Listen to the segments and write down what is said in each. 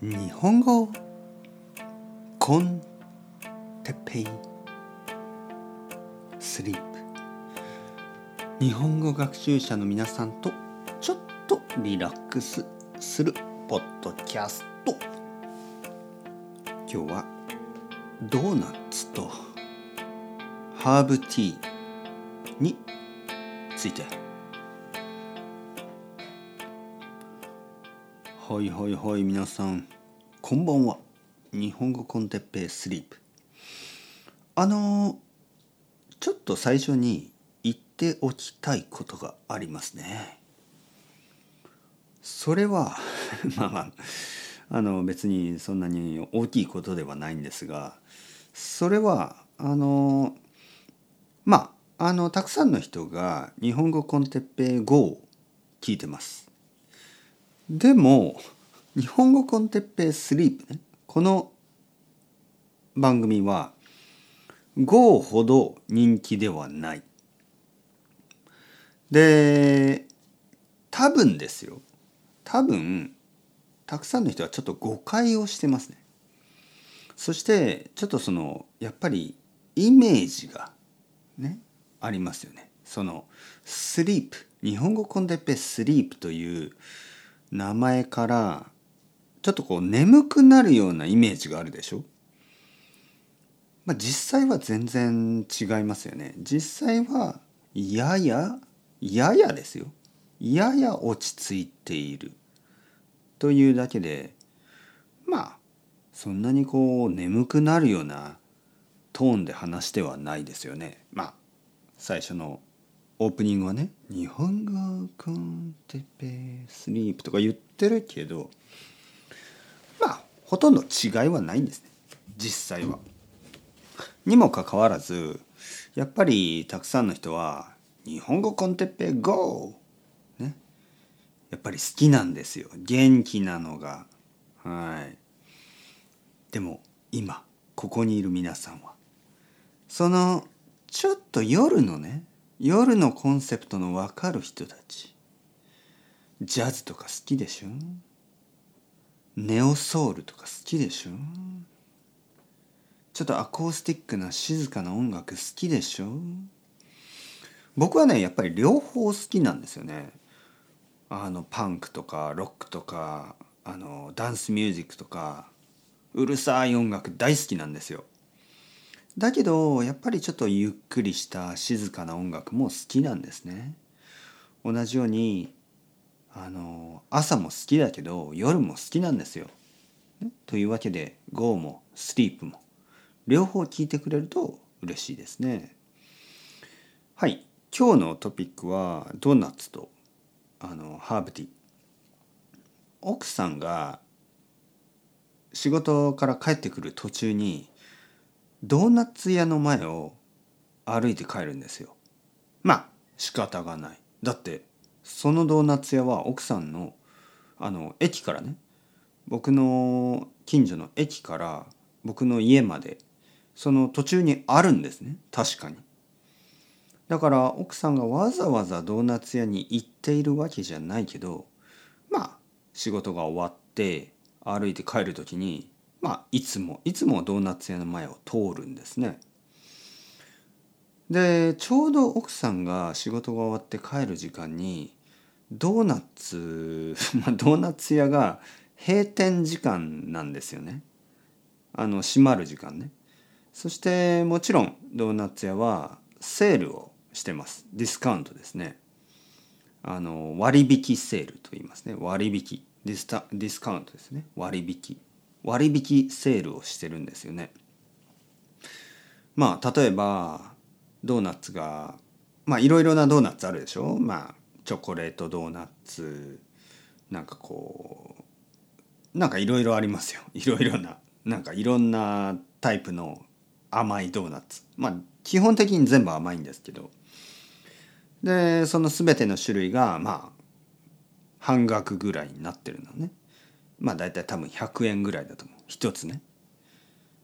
日本語コンテペイスリープ日本語学習者の皆さんとちょっとリラックスするポッドキャスト。今日はドーナツとハーブティーについて。はいはいはい皆さん。こんばんは。日本語コンテッペイスリープ。あのちょっと最初に言っておきたいことがありますね。それは まあまああの別にそんなに大きいことではないんですがそれはあのまああのたくさんの人が日本語コンテッペイ GO を聞いてます。でも日本語コンテッペイスリープね。この番組は GO ほど人気ではない。で多分ですよ。多分たくさんの人はちょっと誤解をしてますね。そしてちょっとそのやっぱりイメージがねありますよね。そのスリープ。日本語コンテッペイスリープという名前からちょっとこう眠くなるようなイメージがあるでしょ？まあ実際は全然違いますよね。実際はややややですよ。やや落ち着いているというだけでまあそんなにこう眠くなるようなトーンで話してはないですよね。まあ最初のオープニングはね「日本語コンテペスリープ」とか言ってるけどまあほとんど違いはないんですね実際は。にもかかわらずやっぱりたくさんの人は「日本語コンテッペ GO!」ねやっぱり好きなんですよ元気なのが。はいでも今ここにいる皆さんはそのちょっと夜のね夜のコンセプトの分かる人たち。ジャズとか好きでしょ？ネオソウルとか好きでしょ？ちょっとアコースティックな静かな音楽好きでしょ？僕はねやっぱり両方好きなんですよね。あのパンクとかロックとかあのダンスミュージックとかうるさい音楽大好きなんですよ。だけどやっぱりちょっとゆっくりした静かな音楽も好きなんですね。同じようにあの朝も好きだけど夜も好きなんですよ。というわけで GO もスリープも両方聞いてくれると嬉しいですね。はい今日のトピックはドーナツとあのハーブティー。奥さんが仕事から帰ってくる途中にドーナツ屋の前を歩いて帰るんですよ。まあ仕方がない。だってそのドーナツ屋は奥さんのあの駅からね僕の近所の駅から僕の家までその途中にあるんですね確かに。だから奥さんがわざわざドーナツ屋に行っているわけじゃないけどまあ仕事が終わって歩いて帰る時にまあいつもいつもドーナツ屋の前を通るんですね。でちょうど奥さんが仕事が終わって帰る時間にドーナツ、まあ、ドーナツ屋が閉店時間なんですよね。あの閉まる時間ね。そしてもちろんドーナツ屋はセールをしてます。ディスカウントですね。あの割引セールと言いますね。割引ディスタディスカウントですね。割引。割引セールをしてるんですよね。まあ例えばドーナツがまあいろいろなドーナツあるでしょ？まあチョコレートドーナツなんかこうなんかいろいろありますよ。いろいろななんかいろんなタイプの甘いドーナツ。まあ基本的に全部甘いんですけど。でその全ての種類がまあ半額ぐらいになってるのね。まあ大体多分100円ぐらいだと思う。一つね。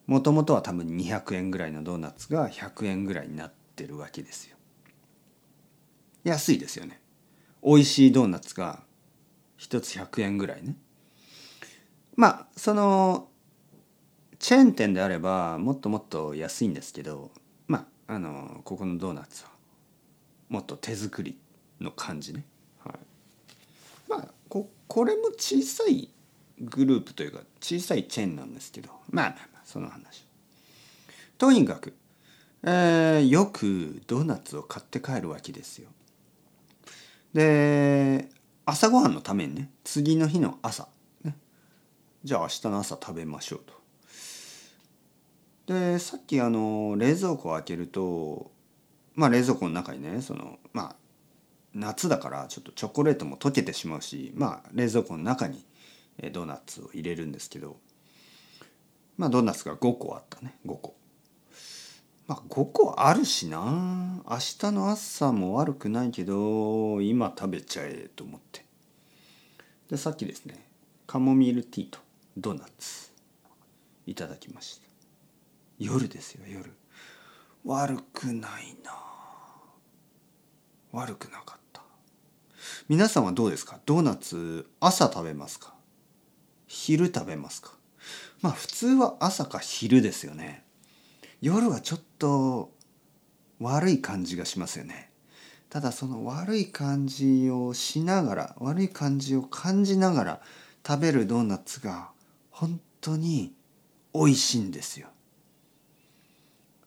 もともとは多分200円ぐらいのドーナツが100円ぐらいになってるわけですよ。安いですよね。美味しいドーナツが一つ100円ぐらいね。まあそのチェーン店であればもっともっと安いんですけどまああのここのドーナツはもっと手作りの感じね、はい、まあここれも小さいグループというか小さいチェーンなんですけどまあまあまあその話。とにかく、えー、よくドーナツを買って帰るわけですよ。で朝ごはんのためにね次の日の朝、ね、じゃあ明日の朝食べましょうと。でさっきあの冷蔵庫を開けるとまあ冷蔵庫の中にねそのまあ夏だからちょっとチョコレートも溶けてしまうしまあ冷蔵庫の中にドーナツを入れるんですけどまあドーナツが5個あったね。5個。まあ5個あるしな。明日の朝も悪くないけど今食べちゃえと思って。でさっきですねカモミールティーとドーナツいただきました。夜ですよ夜。悪くないな。悪くなかった。皆さんはどうですか？ドーナツ朝食べますか？昼食べますか？まあ普通は朝か昼ですよね。夜はちょっと悪い感じがしますよね。ただその悪い感じをしながら悪い感じを感じながら食べるドーナツが本当に美味しいんですよ。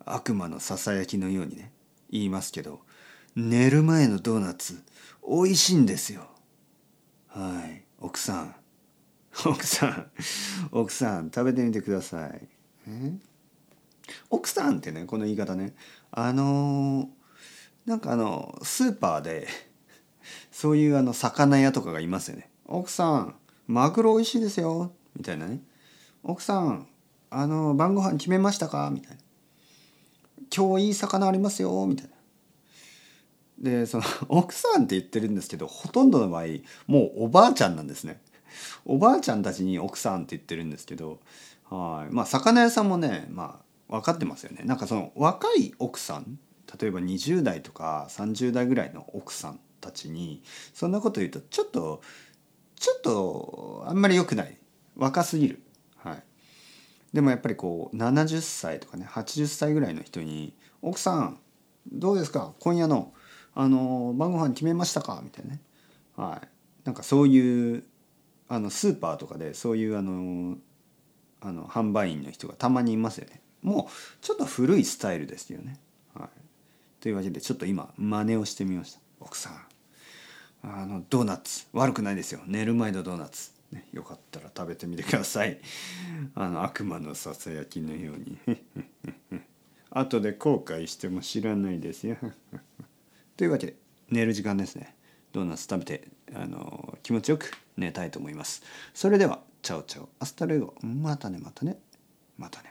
悪魔のささやきのようにね言いますけど寝る前のドーナツ美味しいんですよ。はい奥さん。奥さん奥さん食べてみてください。え？奥さんってねこの言い方ね。あのー、なんかあのスーパーで そういうあの魚屋とかがいますよね。奥さんマグロ美味しいですよ。みたいなね。奥さんあの晩ご飯決めましたか？みたいな。今日いい魚ありますよ。みたいな。でその奥さんって言ってるんですけどほとんどの場合もうおばあちゃんなんですね。おばあちゃんたちに奥さんって言ってるんですけどはい。まあ魚屋さんもねまあ分かってますよね。なんかその若い奥さん例えば20代とか30代ぐらいの奥さんたちにそんなこと言うとちょっとちょっとあんまり良くない。若すぎる。はい。でもやっぱりこう70歳とかね80歳ぐらいの人に「奥さんどうですか？今夜のあの晩ご飯決めましたか?」みたいなね、はい、なんかそういうあのスーパーとかでそういうあのあの販売員の人がたまにいますよね。もうちょっと古いスタイルですよね。はい、というわけでちょっと今真似をしてみました。奥さんあのドーナツ。悪くないですよ。寝る前のドーナツ。ね、よかったら食べてみてください。あの悪魔のささやきのように。後で後悔しても知らないですよ。というわけで寝る時間ですね。ドーナツ食べてあの気持ちよく寝たいと思います。それではチャオチャオ。 hasta luego またねまたね。またね。